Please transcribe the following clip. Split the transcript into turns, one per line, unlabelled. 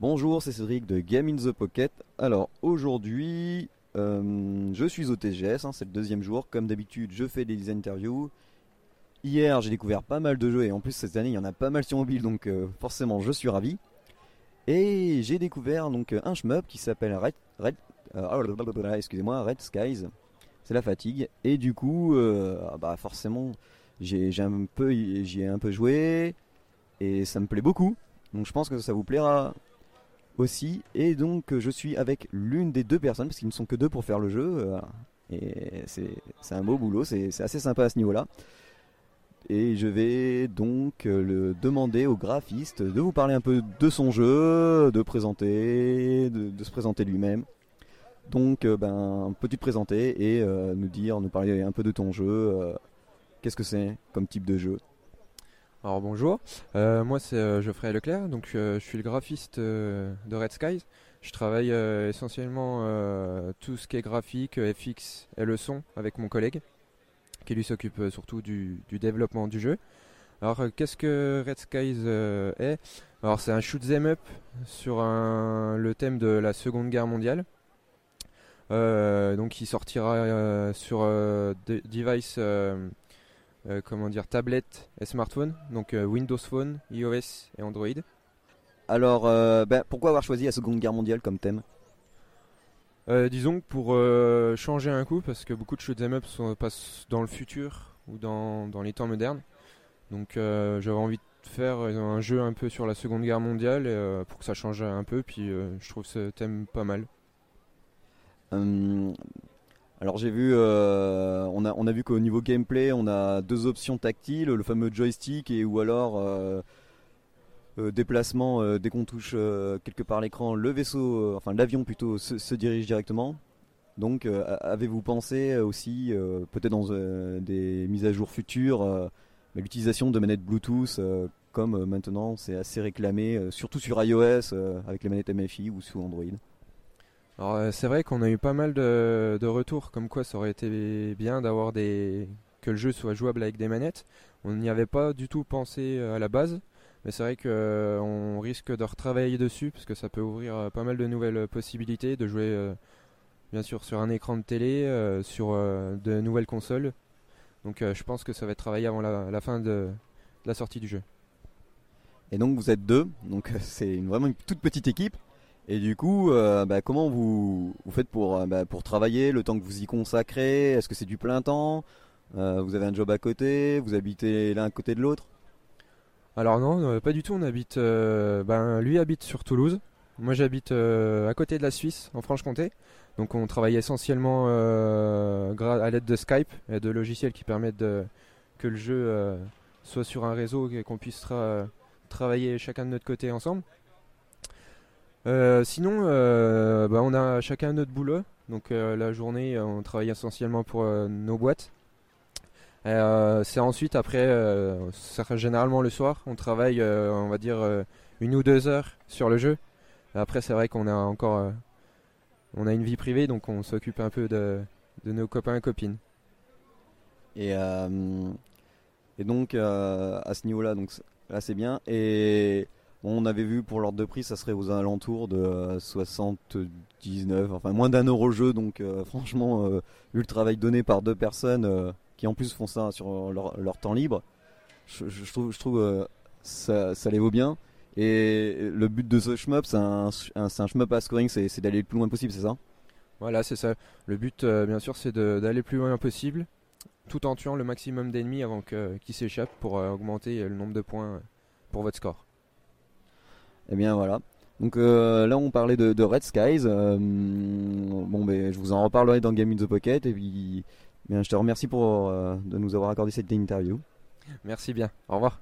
Bonjour, c'est Cédric de Game in the Pocket. Alors aujourd'hui, euh, je suis au TGS, hein, c'est le deuxième jour. Comme d'habitude, je fais des interviews. Hier, j'ai découvert pas mal de jeux et en plus cette année, il y en a pas mal sur mobile, donc euh, forcément, je suis ravi. Et j'ai découvert donc un shmup qui s'appelle Red, Red euh, excusez-moi, Red Skies. C'est la fatigue. Et du coup, ah bah forcément, j'ai un peu, j'y ai un peu joué et ça me plaît beaucoup. Donc je pense que ça vous plaira aussi. Et donc je suis avec l'une des deux personnes, parce qu'ils ne sont que deux pour faire le jeu. Euh, et c'est un beau boulot, c'est assez sympa à ce niveau-là. Et je vais donc euh, le demander au graphiste de vous parler un peu de son jeu, de présenter, de, se présenter lui-même. Donc, euh, ben, peux-tu te présenter et nous dire, nous parler un peu de ton jeu Qu'est-ce que c'est comme type de jeu?
Alors bonjour, euh, moi c'est euh, Geoffrey Leclerc, donc euh, je suis le graphiste de Red Skies. Je travaille essentiellement tout ce qui est graphique, FX et le son avec mon collègue, qui lui s'occupe surtout du, développement du jeu. Alors qu'est-ce que Red Skies est? Alors c'est un shoot them up sur le thème de la Seconde Guerre mondiale. donc il sortira sur device euh, comment dire, tablette et smartphone, donc euh, Windows Phone, iOS et Android.
Alors, euh, ben, pourquoi avoir choisi la Seconde Guerre mondiale comme thème?
Disons pour changer un coup, parce que beaucoup de shoot'em up se passent dans le futur ou dans, dans les temps modernes. Donc j'avais envie de faire un jeu un peu sur la Seconde Guerre mondiale pour que ça change un peu. Puis je trouve ce thème pas mal.
Hum, alors j'ai vu, euh, on, a, on a vu qu'au niveau gameplay, on a deux options tactiles, le fameux joystick et ou alors euh, euh, déplacement dès qu'on touche quelque part l'écran, le vaisseau, enfin l'avion plutôt, se, dirige directement. Donc avez-vous pensé aussi, peut-être dans des mises à jour futures, l'utilisation de manettes Bluetooth comme maintenant c'est assez réclamé, surtout sur iOS avec les manettes MFI ou sous Android?
Alors euh, c'est vrai qu'on a eu pas mal de, retours comme quoi ça aurait été bien d'avoir des que le jeu soit jouable avec des manettes. On n'y avait pas du tout pensé euh, à la base, mais c'est vrai qu'on euh, risque de retravailler dessus parce que ça peut ouvrir pas mal de nouvelles possibilités de jouer bien sûr sur un écran de télé, sur de nouvelles consoles. Donc je pense que ça va être travaillé avant la, fin de, la sortie du jeu.
Et donc vous êtes deux, donc c'est vraiment une toute petite équipe. Et du coup, euh, bah, comment vous, vous faites pour, euh, bah, pour travailler, le temps que vous y consacrez? Est-ce que c'est du plein temps? Euh, Vous avez un job à côté? Vous habitez l'un à côté de l'autre?
Alors non, pas du tout. On habite, ben, lui habite sur Toulouse. Moi j'habite à côté de la Suisse, en Franche-Comté. Donc on travaille essentiellement à l'aide de Skype et de logiciels qui permettent que le jeu soit sur un réseau et qu'on puisse travailler chacun de notre côté ensemble. Euh, sinon, euh, bah, on a chacun notre boulot. Donc euh, la journée, on travaille essentiellement pour nos boîtes. c'est ensuite après, généralement le soir, on travaille, on va dire une ou deux heures sur le jeu. Après, c'est vrai qu'on a encore, on a une vie privée, donc on s'occupe un peu de, nos copains et copines.
Et, donc à ce niveau-là, donc là c'est bien. Et on avait vu pour l'ordre de prix, ça serait aux alentours de 79, euh, enfin moins d'un euro le jeu. Donc euh, franchement, euh, vu le travail donné par deux personnes qui en plus font ça sur leur, temps libre, je, trouve, ça, les vaut bien. Et le but de ce shmup, c'est un, un, à scoring, c'est d'aller le plus loin possible, c'est ça?
Voilà, c'est ça. Le but, bien sûr, c'est d'aller le plus loin possible, tout en tuant le maximum d'ennemis avant qu'ils s'échappent pour augmenter le nombre de points pour votre score.
Eh bien voilà. Donc euh, là on parlait de, Red Skies. Euh, bon ben je vous en reparlerai dans Game in the Pocket et puis je te remercie pour euh, de nous avoir accordé cette interview.
Merci bien. Au revoir.